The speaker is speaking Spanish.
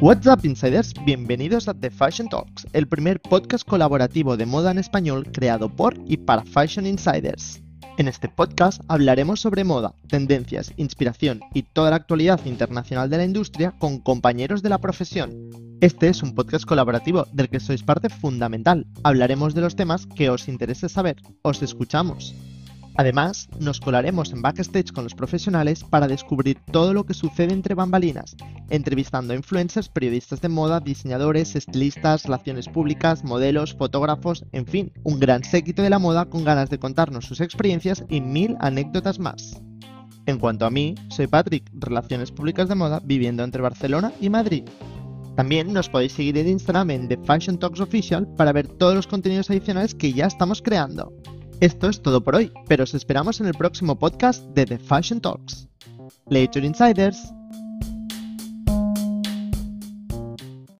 What's up insiders, bienvenidos a The Fashion Talks, el primer podcast colaborativo de moda en español creado por y para Fashion Insiders. En este podcast hablaremos sobre moda, tendencias, inspiración y toda la actualidad internacional de la industria con compañeros de la profesión. Este es un podcast colaborativo del que sois parte fundamental. Hablaremos de los temas que os interese saber. Os escuchamos. Además, nos colaremos en backstage con los profesionales para descubrir todo lo que sucede entre bambalinas, entrevistando a influencers, periodistas de moda, diseñadores, estilistas, relaciones públicas, modelos, fotógrafos, en fin, un gran séquito de la moda con ganas de contarnos sus experiencias y mil anécdotas más. En cuanto a mí, soy Patrick, Relaciones Públicas de Moda, viviendo entre Barcelona y Madrid. También nos podéis seguir en Instagram en The Fashion Talks Official para ver todos los contenidos adicionales que ya estamos creando. Esto es todo por hoy, pero os esperamos en el próximo podcast de The Fashion Talks. Later Insiders.